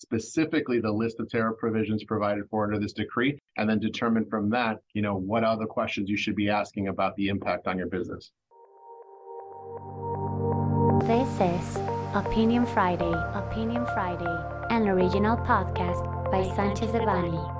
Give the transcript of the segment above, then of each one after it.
specifically the list of tariff provisions provided for under this decree, and then determine from that, you know, what other questions you should be asking about the impact on your business. This is Opinion Friday, Opinion Friday, an original podcast by Sanchez Devanny.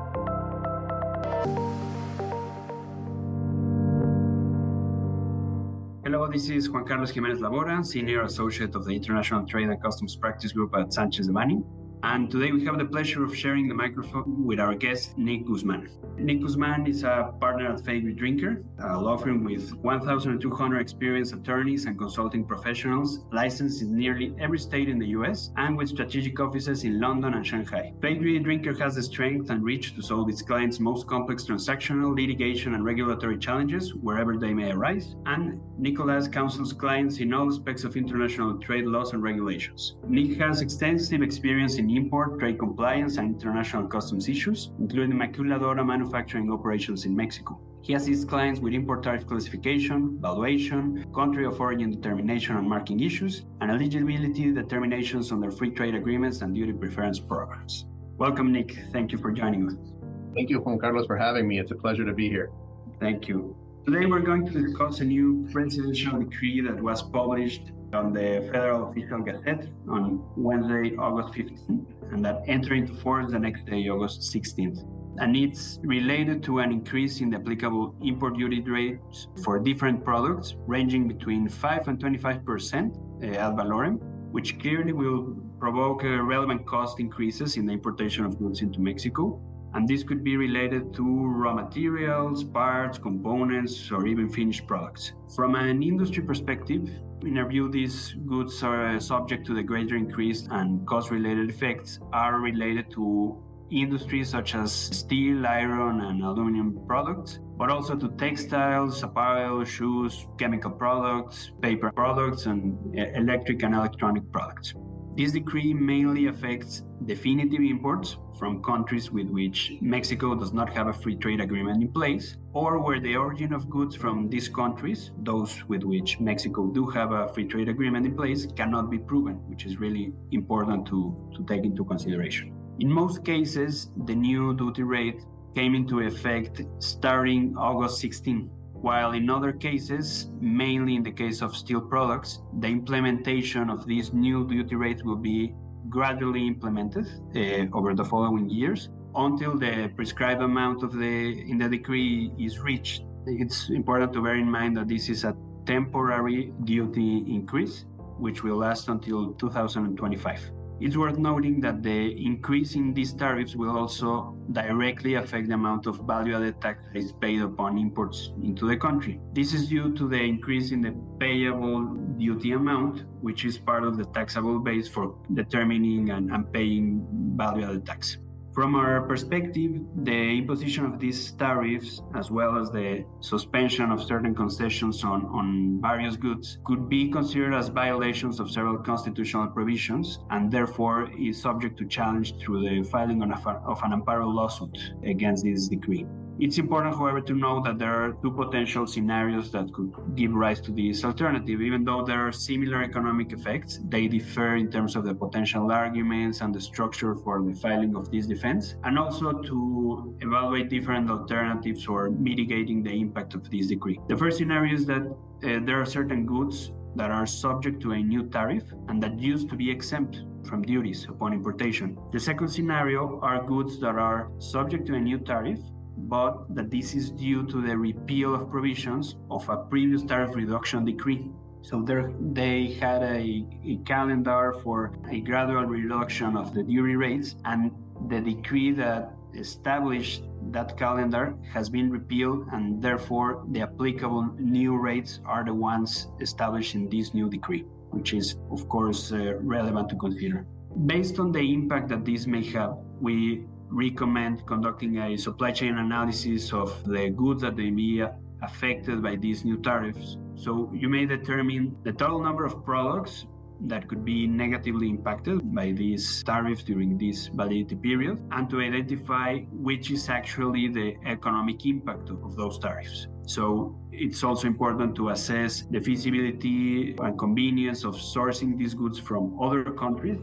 Hello, this is Juan Carlos Jimenez Labora, Senior Associate of the International Trade and Customs Practice Group at Sanchez Devanny. And today we have the pleasure of sharing the microphone with our guest, Nick Guzman. Nick Guzman is a partner at Faegre Drinker, a law firm with 1,200 experienced attorneys and consulting professionals licensed in nearly every state in the US and with strategic offices in London and Shanghai. Faegre Drinker has the strength and reach to solve its clients' most complex transactional, litigation, and regulatory challenges wherever they may arise. And Nicolas counsels clients in all aspects of international trade laws and regulations. Nick has extensive experience in import, trade compliance, and international customs issues, including maquiladora manufacturing operations in Mexico. He assists clients with import tariff classification, valuation, country of origin determination and marking issues, and eligibility determinations on their free trade agreements and duty preference programs. Welcome, Nick. Thank you for joining us. Thank you, Juan Carlos, for having me. It's a pleasure to be here. Thank you. Today, we're going to discuss a new presidential decree that was published on the Federal Official Gazette on Wednesday, August 15th, and that entered into force the next day, August 16th. And it's related to an increase in the applicable import duty rates for different products, ranging between 5 and 25 percent uh, ad valorem, which clearly will provoke uh, relevant cost increases in the importation of goods into Mexico. And this could be related to raw materials, parts, components, or even finished products. From an industry perspective, in our view, these goods are uh, subject to the greater increase and cost related effects are related to industries such as steel, iron, and aluminum products, but also to textiles, apparel, shoes, chemical products, paper products, and uh, electric and electronic products. This decree mainly affects definitive imports from countries with which Mexico does not have a free trade agreement in place, or where the origin of goods from these countries, those with which Mexico do have a free trade agreement in place, cannot be proven, which is really important to, to take into consideration. In most cases, the new duty rate came into effect starting August 16 while in other cases, mainly in the case of steel products, the implementation of these new duty rates will be gradually implemented uh, over the following years until the prescribed amount of the in the decree is reached. It's important to bear in mind that this is a temporary duty increase, which will last until 2025. It's worth noting that the increase in these tariffs will also directly affect the amount of value added tax that is paid upon imports into the country. This is due to the increase in the payable duty amount, which is part of the taxable base for determining and, and paying value added tax. From our perspective, the imposition of these tariffs, as well as the suspension of certain concessions on, on various goods, could be considered as violations of several constitutional provisions and therefore is subject to challenge through the filing of, of an amparo lawsuit against this decree. It's important, however, to know that there are two potential scenarios that could give rise to this alternative. Even though there are similar economic effects, they differ in terms of the potential arguments and the structure for the filing of this defense, and also to evaluate different alternatives for mitigating the impact of this decree. The first scenario is that uh, there are certain goods that are subject to a new tariff and that used to be exempt from duties upon importation. The second scenario are goods that are subject to a new tariff but that this is due to the repeal of provisions of a previous tariff reduction decree. So there, they had a, a calendar for a gradual reduction of the duty rates, and the decree that established that calendar has been repealed, and therefore the applicable new rates are the ones established in this new decree, which is, of course, uh, relevant to consider. Based on the impact that this may have, we recommend conducting a supply chain analysis of the goods that may be affected by these new tariffs. So you may determine the total number of products that could be negatively impacted by these tariffs during this validity period and to identify which is actually the economic impact of those tariffs. So it's also important to assess the feasibility and convenience of sourcing these goods from other countries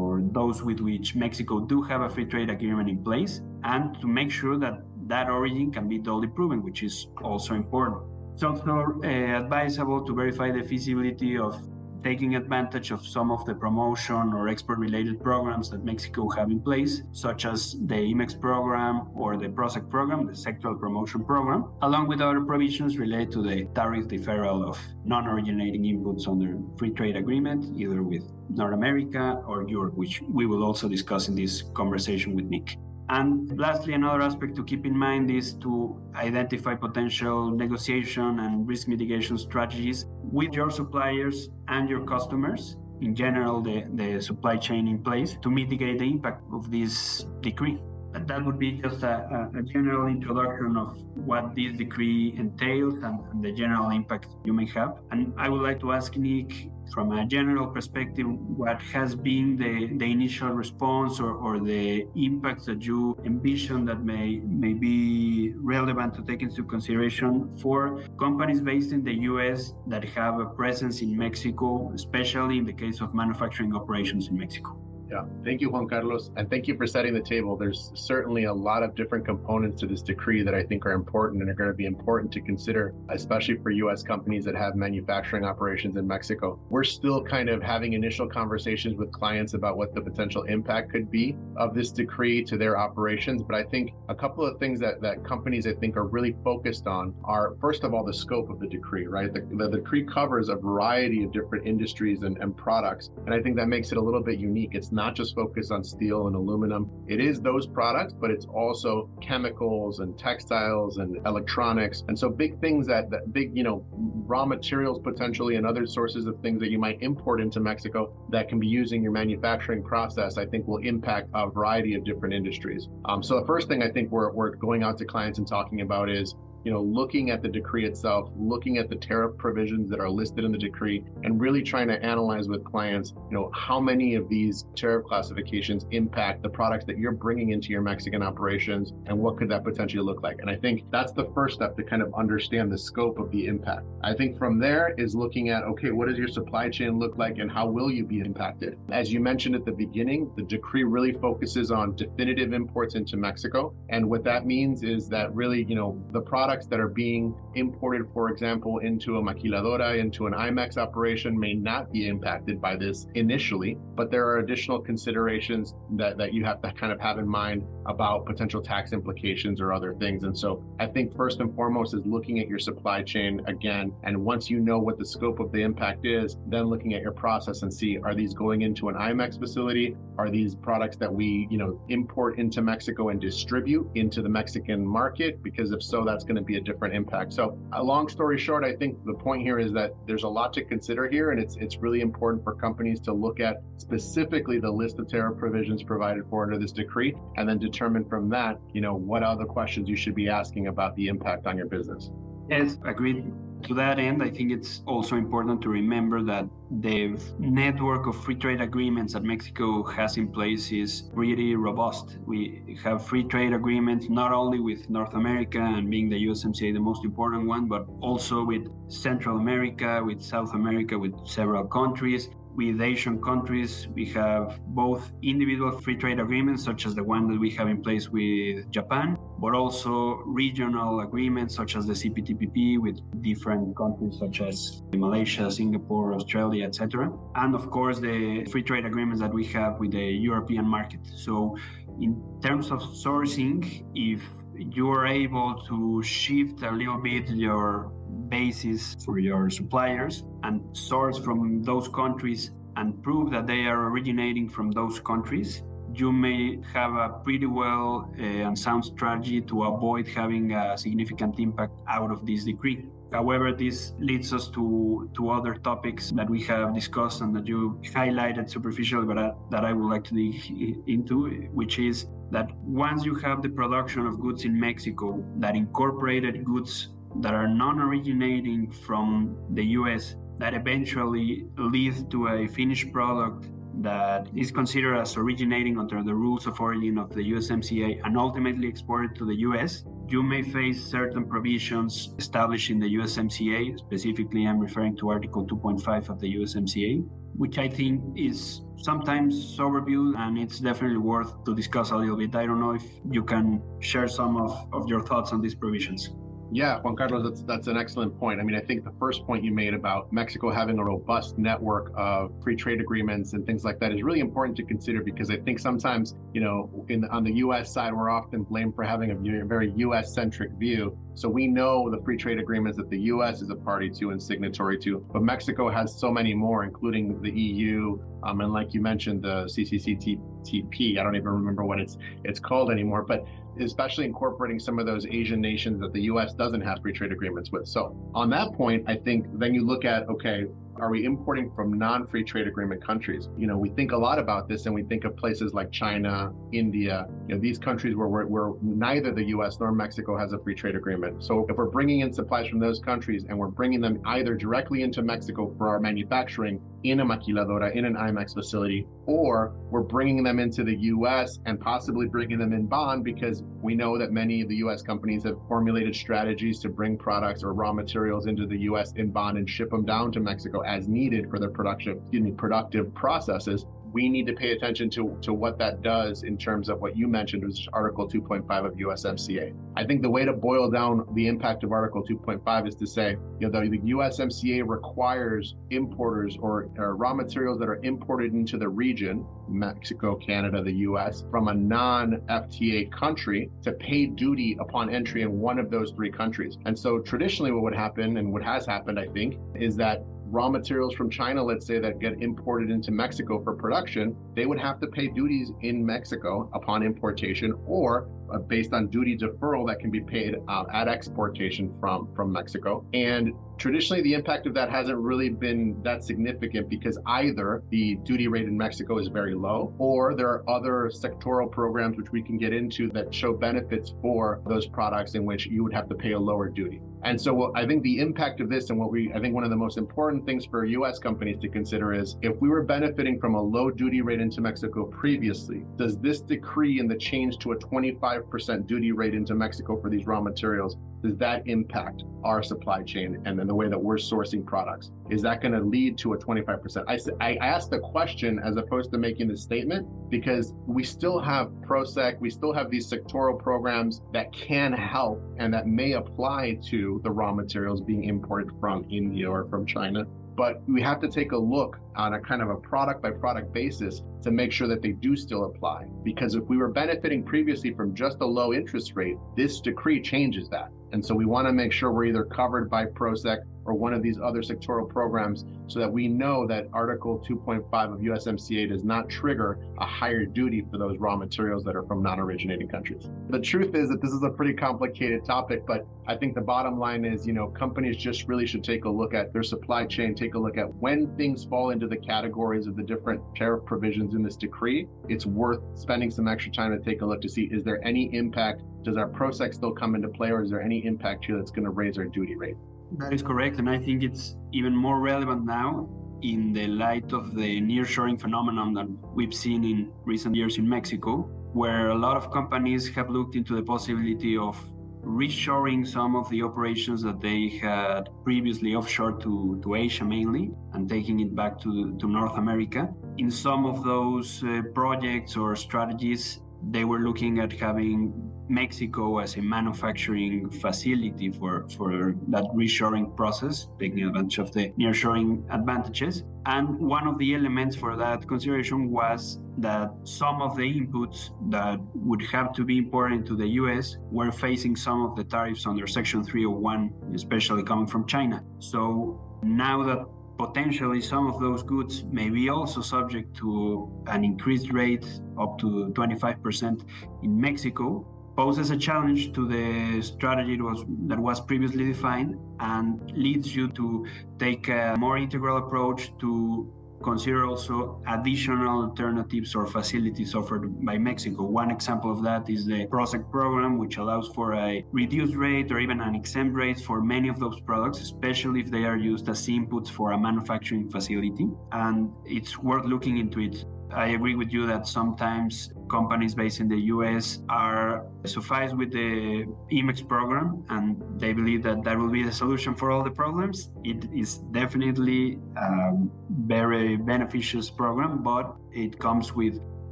or those with which Mexico do have a free trade agreement in place and to make sure that that origin can be duly proven, which is also important. It's also uh, advisable to verify the feasibility of taking advantage of some of the promotion or export related programs that Mexico have in place, such as the IMMEX program or the PROSEC program, the sectoral promotion program, along with other provisions related to the tariff deferral of non originating inputs under free trade agreement, either with North America or Europe, which we will also discuss in this conversation with Nick. And lastly, another aspect to keep in mind is to identify potential negotiation and risk mitigation strategies with your suppliers and your customers, in general, the, the supply chain in place, to mitigate the impact of this decree. That would be just a, a, general introduction of what this decree entails and, and the general impact you may have. And I would like to ask Nick from a general perspective, what has been the, the initial response or, or the impacts that you envision that may, may be relevant to take into consideration for companies based in the US that have a presence in Mexico, especially in the case of manufacturing operations in Mexico? Yeah, thank you, Juan Carlos, and thank you for setting the table. There's certainly a lot of different components to this decree that I think are important and are going to be important to consider, especially for U.S. companies that have manufacturing operations in Mexico. We're still kind of having initial conversations with clients about what the potential impact could be of this decree to their operations, but I think a couple of things that, that companies I think are really focused on are, first of all, the scope of the decree, right? The, the, decree covers a variety of different industries and, and products, and I think that makes it a little bit unique. It's not just focused on steel and aluminum. It is those products, but it's also chemicals and textiles and electronics. And so big things that, that big, you know, raw materials potentially and other sources of things that you might import into Mexico that can be used in your manufacturing process, I think will impact a variety of different industries. Um, so the first thing I think we're, we're going out to clients and talking about is you know, looking at the decree itself, looking at the tariff provisions that are listed in the decree, and really trying to analyze with clients, you know, how many of these tariff classifications impact the products that you're bringing into your Mexican operations, and what could that potentially look like? And I think that's the first step to kind of understand the scope of the impact. I think from there is looking at, okay, what does your supply chain look like, and how will you be impacted? As you mentioned at the beginning, the decree really focuses on definitive imports into Mexico, and what that means is that really, you know, the product products that are being imported, for example, into a maquiladora, into an IMMEX operation may not be impacted by this initially, but there are additional considerations that, that you have to kind of have in mind about potential tax implications or other things. And so I think first and foremost is looking at your supply chain again. And once you know what the scope of the impact is, then looking at your process and see are these going into an IMMEX facility? Are these products that we, you know, import into Mexico and distribute into the Mexican market? Because if so, that's going to be a different impact. So, a long story short, I think the point here is that there's a lot to consider here, and it's it's really important for companies to look at specifically the list of tariff provisions provided for under this decree, and then determine from that, you know, what other questions you should be asking about the impact on your business. Yes, agreed. To that end, I think it's also important to remember that the network of free trade agreements that Mexico has in place is pretty robust. We have free trade agreements not only with North America and being the USMCA the most important one, but also with Central America, with South America, with several countries with Asian countries. We have both individual free trade agreements, such as the one that we have in place with Japan, but also regional agreements, such as the CPTPP with different countries, such as Malaysia, Singapore, Australia, etc. And of course, the free trade agreements that we have with the European market. So, in terms of sourcing, if you are able to shift a little bit your basis for your suppliers and source from those countries and prove that they are originating from those countries, you may have a pretty well uh, and sound strategy to avoid having a significant impact out of this decree. However, this leads us to, to other topics that we have discussed and that you highlighted superficially, but uh, that I would like to dig into, which is that once you have the production of goods in Mexico that incorporated goods that are non originating from the US that eventually leads to a finished product that is considered as originating under the rules of origin of the USMCA and ultimately exported to the US, you may face certain provisions established in the USMCA. Specifically, I'm referring to Article 2.5 of the USMCA, which I think is sometimes overviewed and it's definitely worth to discuss a little bit. I don't know if you can share some of, of your thoughts on these provisions. Yeah, Juan Carlos, that's that's an excellent point. I mean, I think the first point you made about Mexico having a robust network of free trade agreements and things like that is really important to consider because I think sometimes, you know, in on the U.S. side, we're often blamed for having a very U.S. centric view. So we know the free trade agreements that the U.S. is a party to and signatory to, but Mexico has so many more, including the EU, um, and like you mentioned, the CCCTP. I don't even remember what it's it's called anymore, but especially incorporating some of those Asian nations that the US doesn't have free trade agreements with. So, on that point, I think then you look at okay, are we importing from non-free trade agreement countries? You know, we think a lot about this and we think of places like China, India, you know, these countries where, where, where neither the US nor Mexico has a free trade agreement. So if we're bringing in supplies from those countries and we're bringing them either directly into Mexico for our manufacturing in a maquiladora, in an IMMEX facility, or we're bringing them into the US and possibly bringing them in bond because we know that many of the US companies have formulated strategies to bring products or raw materials into the US in bond and ship them down to Mexico as needed for their production, excuse me, productive processes we need to pay attention to, to what that does in terms of what you mentioned, is Article 2.5 of USMCA. I think the way to boil down the impact of Article 2.5 is to say, you know, the, the USMCA requires importers or, or raw materials that are imported into the region, Mexico, Canada, the US, from a non FTA country to pay duty upon entry in one of those three countries. And so traditionally, what would happen and what has happened, I think, is that raw materials from China, let's say, that get imported into Mexico for production, they would have to pay duties in Mexico upon importation or uh, based on duty deferral that can be paid uh, at exportation from, from Mexico. And traditionally, the impact of that hasn't really been that significant because either the duty rate in Mexico is very low or there are other sectoral programs which we can get into that show benefits for those products in which you would have to pay a lower duty. And so I think the impact of this and what we, I think one of the most important things for US companies to consider is if we were benefiting from a low duty rate into Mexico previously, does this decree and the change to a 25% duty rate into Mexico for these raw materials does that impact our supply chain and then the way that we're sourcing products? Is that going to lead to a 25%? I, I asked the question as opposed to making the statement because we still have PROSEC, we still have these sectoral programs that can help and that may apply to the raw materials being imported from India or from China but we have to take a look on a kind of a product by product basis to make sure that they do still apply. Because if we were benefiting previously from just a low interest rate, this decree changes that. And so we want to make sure we're either covered by PROSEC or one of these other sectoral programs so that we know that Article 2.5 of USMCA does not trigger a higher duty for those raw materials that are from non originating countries. The truth is that this is a pretty complicated topic, but I think the bottom line is, you know, companies just really should take a look at their supply chain, take a look at when things fall into the categories of the different tariff provisions in this decree. It's worth spending some extra time to take a look to see is there any impact? Does our PROSEC still come into play, or is there any impact here that's going to raise our duty rate? That is correct. And I think it's even more relevant now in the light of the nearshoring phenomenon that we've seen in recent years in Mexico, where a lot of companies have looked into the possibility of reshoring some of the operations that they had previously offshore to, to Asia mainly and taking it back to, to North America. In some of those uh, projects or strategies, they were looking at having Mexico as a manufacturing facility for, for that reshoring process, taking advantage of the nearshoring advantages. And one of the elements for that consideration was that some of the inputs that would have to be imported into the US were facing some of the tariffs under Section 301, especially coming from China. So now that potentially some of those goods may be also subject to an increased rate up to 25% in Mexico poses a challenge to the strategy that was, that was previously defined and leads you to take a more integral approach to consider also additional alternatives or facilities offered by Mexico. One example of that is the PROSEC program, which allows for a reduced rate or even an exempt rate for many of those products, especially if they are used as inputs for a manufacturing facility. And it's worth looking into it I agree with you that sometimes companies based in the US are sufficed with the IMMEX program and they believe that that will be the solution for all the problems. It is definitely a very beneficial program, but it comes with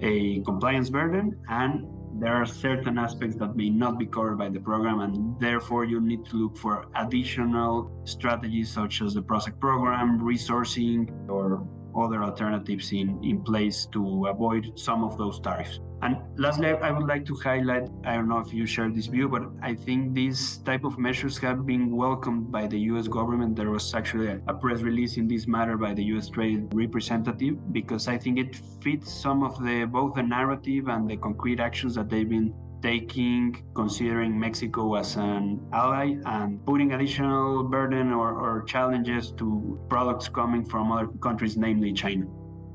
a compliance burden and there are certain aspects that may not be covered by the program and therefore you need to look for additional strategies such as the PROSEC program, resourcing or other alternatives in, in place to avoid some of those tariffs. And lastly, I would like to highlight I don't know if you share this view, but I think these type of measures have been welcomed by the US government. There was actually a press release in this matter by the US Trade representative because I think it fits some of the both the narrative and the concrete actions that they've been taking, considering Mexico as an ally, and putting additional burden or, or challenges to products coming from other countries, namely China.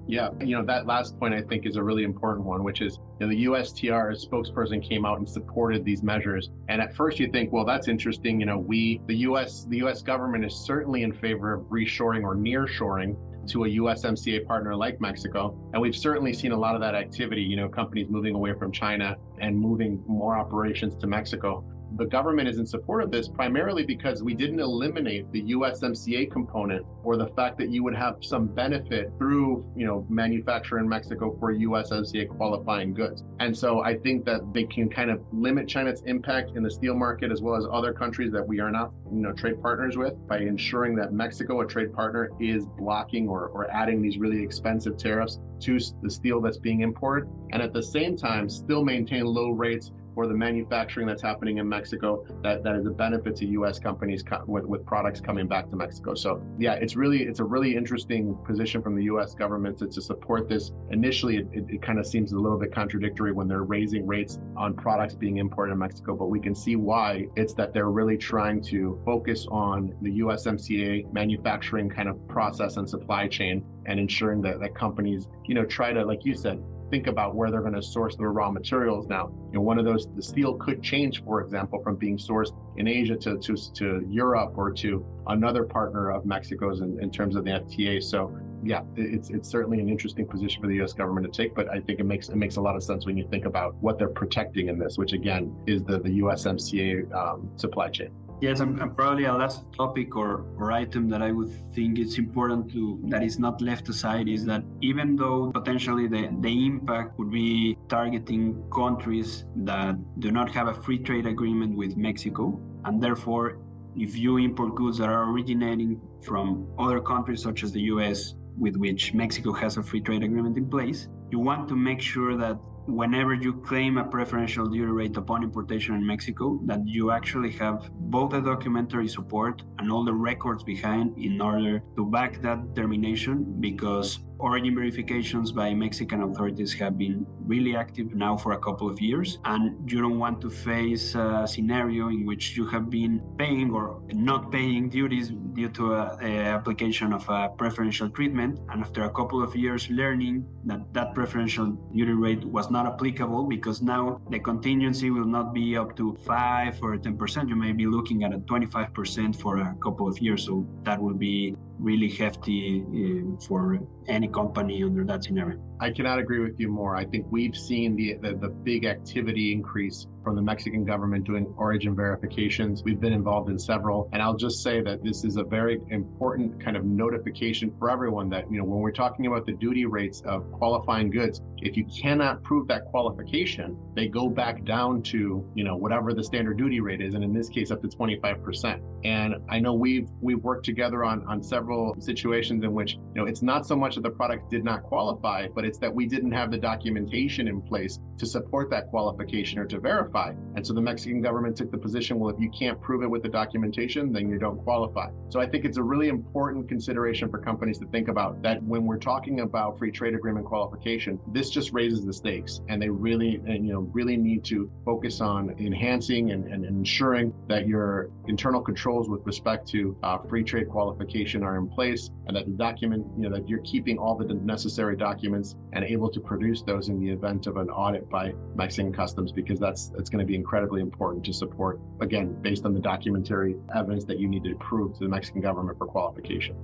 Yeah, you know, that last point I think is a really important one, which is you know, the USTR spokesperson came out and supported these measures. And at first you think, well, that's interesting. You know, we, the US, the US government is certainly in favor of reshoring or nearshoring to a USMCA partner like Mexico. And we've certainly seen a lot of that activity, you know, companies moving away from China and moving more operations to Mexico the government is in support of this primarily because we didn't eliminate the USMCA component or the fact that you would have some benefit through, you know, manufacture in Mexico for USMCA qualifying goods. And so I think that they can kind of limit China's impact in the steel market as well as other countries that we are not, you know, trade partners with by ensuring that Mexico, a trade partner, is blocking or, or adding these really expensive tariffs to the steel that's being imported. And at the same time, still maintain low rates for the manufacturing that's happening in Mexico that, that is a benefit to U.S. companies co- with, with products coming back to Mexico. So yeah, it's really it's a really interesting position from the U.S. government to, to support this. Initially, it, it, it kind of seems a little bit contradictory when they're raising rates on products being imported in Mexico, but we can see why. It's that they're really trying to focus on the USMCA manufacturing kind of process and supply chain and ensuring that, that companies, you know, try to, like you said, think about where they're going to source their raw materials now. You know, one of those, the steel could change, for example, from being sourced in Asia to, to, to Europe or to another partner of Mexico's in, in terms of the FTA. So yeah, it's it's certainly an interesting position for the U.S. government to take, but I think it makes it makes a lot of sense when you think about what they're protecting in this, which again is the the USMCA um, supply chain. Yes, and, and, probably a last topic or, or item that I would think it's important to that is not left aside is that even though potentially the, the impact would be targeting countries that do not have a free trade agreement with Mexico, and therefore if you import goods that are originating from other countries such as the US with which Mexico has a free trade agreement in place, you want to make sure that whenever you claim a preferential duty rate upon importation in Mexico, that you actually have both the documentary support and all the records behind in order to back that termination because Origin verifications by Mexican authorities have been really active now for a couple of years, and you don't want to face a scenario in which you have been paying or not paying duties due to a, a application of a preferential treatment, and after a couple of years learning that that preferential duty rate was not applicable because now the contingency will not be up to five or ten percent. You may be looking at a twenty-five percent for a couple of years, so that will be really hefty uh, for any company under that scenario. I cannot agree with you more. I think we've seen the, the, the big activity increase from the Mexican government doing origin verifications. We've been involved in several, and I'll just say that this is a very important kind of notification for everyone that you know when we're talking about the duty rates of qualifying goods, if you cannot prove that qualification, they go back down to you know whatever the standard duty rate is, and in this case up to 25%. And I know we've we've worked together on on several situations in which you know it's not so much that the product did not qualify, but it's that we didn't have the documentation in place to support that qualification or to verify. And so the Mexican government took the position well, if you can't prove it with the documentation, then you don't qualify. So I think it's a really important consideration for companies to think about that when we're talking about free trade agreement qualification, this just raises the stakes and they really, and, you know, really need to focus on enhancing and, and ensuring that your internal controls with respect to uh, free trade qualification are in place and that the document, you know, that you're keeping all the necessary documents and able to produce those in the event of an audit by Mexican Customs, because that's that's going to be incredibly important to support, again, based on the documentary evidence that you need to prove to the Mexican government for qualification.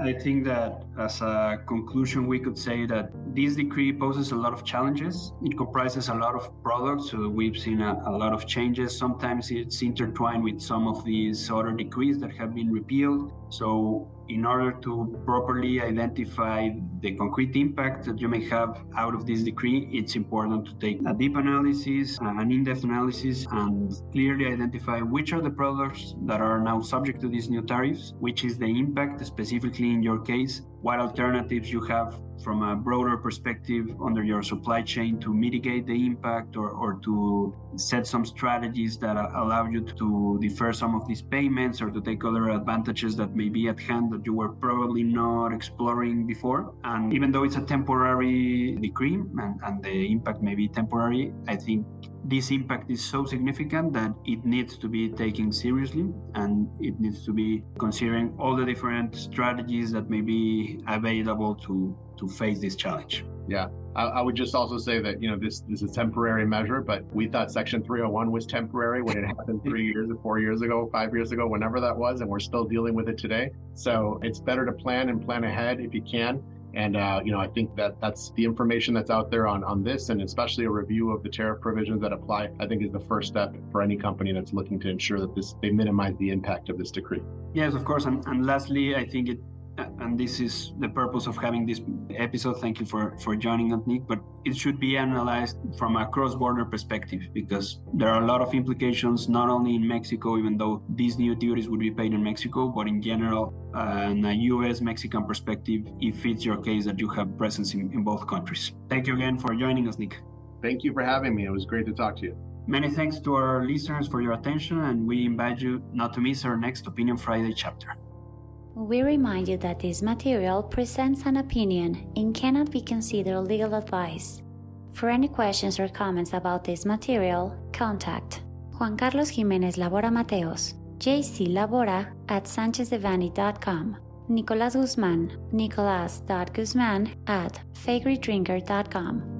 I think that as a conclusion, we could say that this decree poses a lot of challenges. It comprises a lot of products, so we've seen a, a, lot of changes. Sometimes it's intertwined with some of these other decrees that have been repealed. So in order to properly identify the concrete impact that you may have out of this decree, it's important to take a deep analysis, an in depth analysis, and clearly identify which are the products that are now subject to these new tariffs, which is the impact specifically in your case, what alternatives you have from a broader perspective under your supply chain to mitigate the impact or, or to set some strategies that allow you to defer some of these payments or to take other advantages that may be at hand that you were probably not exploring before. And even though it's a temporary decree and, and the impact may be temporary, I think this impact is so significant that it needs to be taken seriously and it needs to be considering all the different strategies that may be available to to face this challenge. Yeah. I, I would just also say that, you know, this, this is a temporary measure, but we thought Section 301 was temporary when it happened three years or four years ago, five years ago, whenever that was, and we're still dealing with it today. So it's better to plan and plan ahead if you can and uh, you know, I think that that's the information that's out there on on this, and especially a review of the tariff provisions that apply. I think is the first step for any company that's looking to ensure that this they minimize the impact of this decree. Yes, of course, and, and lastly, I think it and this is the purpose of having this episode. Thank you for for joining us, Nick. But it should be analyzed from a cross-border perspective because there are a lot of implications, not only in Mexico, even though these new duties would be paid in Mexico, but in general, uh, in a U.S.-Mexican perspective, if it's your case that you have presence in, in both countries. Thank you again for joining us, Nick. Thank you for having me. It was great to talk to you. Many thanks to our listeners for your attention, and we invite you not to miss our next Opinion Friday chapter. We remind you that this material presents an opinion and cannot be considered legal advice. For any questions or comments about this material, contact Juan Carlos Jimenez Labora Mateos, JC Labora at sanchezdevanny.com, Nicolas Guzman, nicolas.guzman at faegredrinker.com.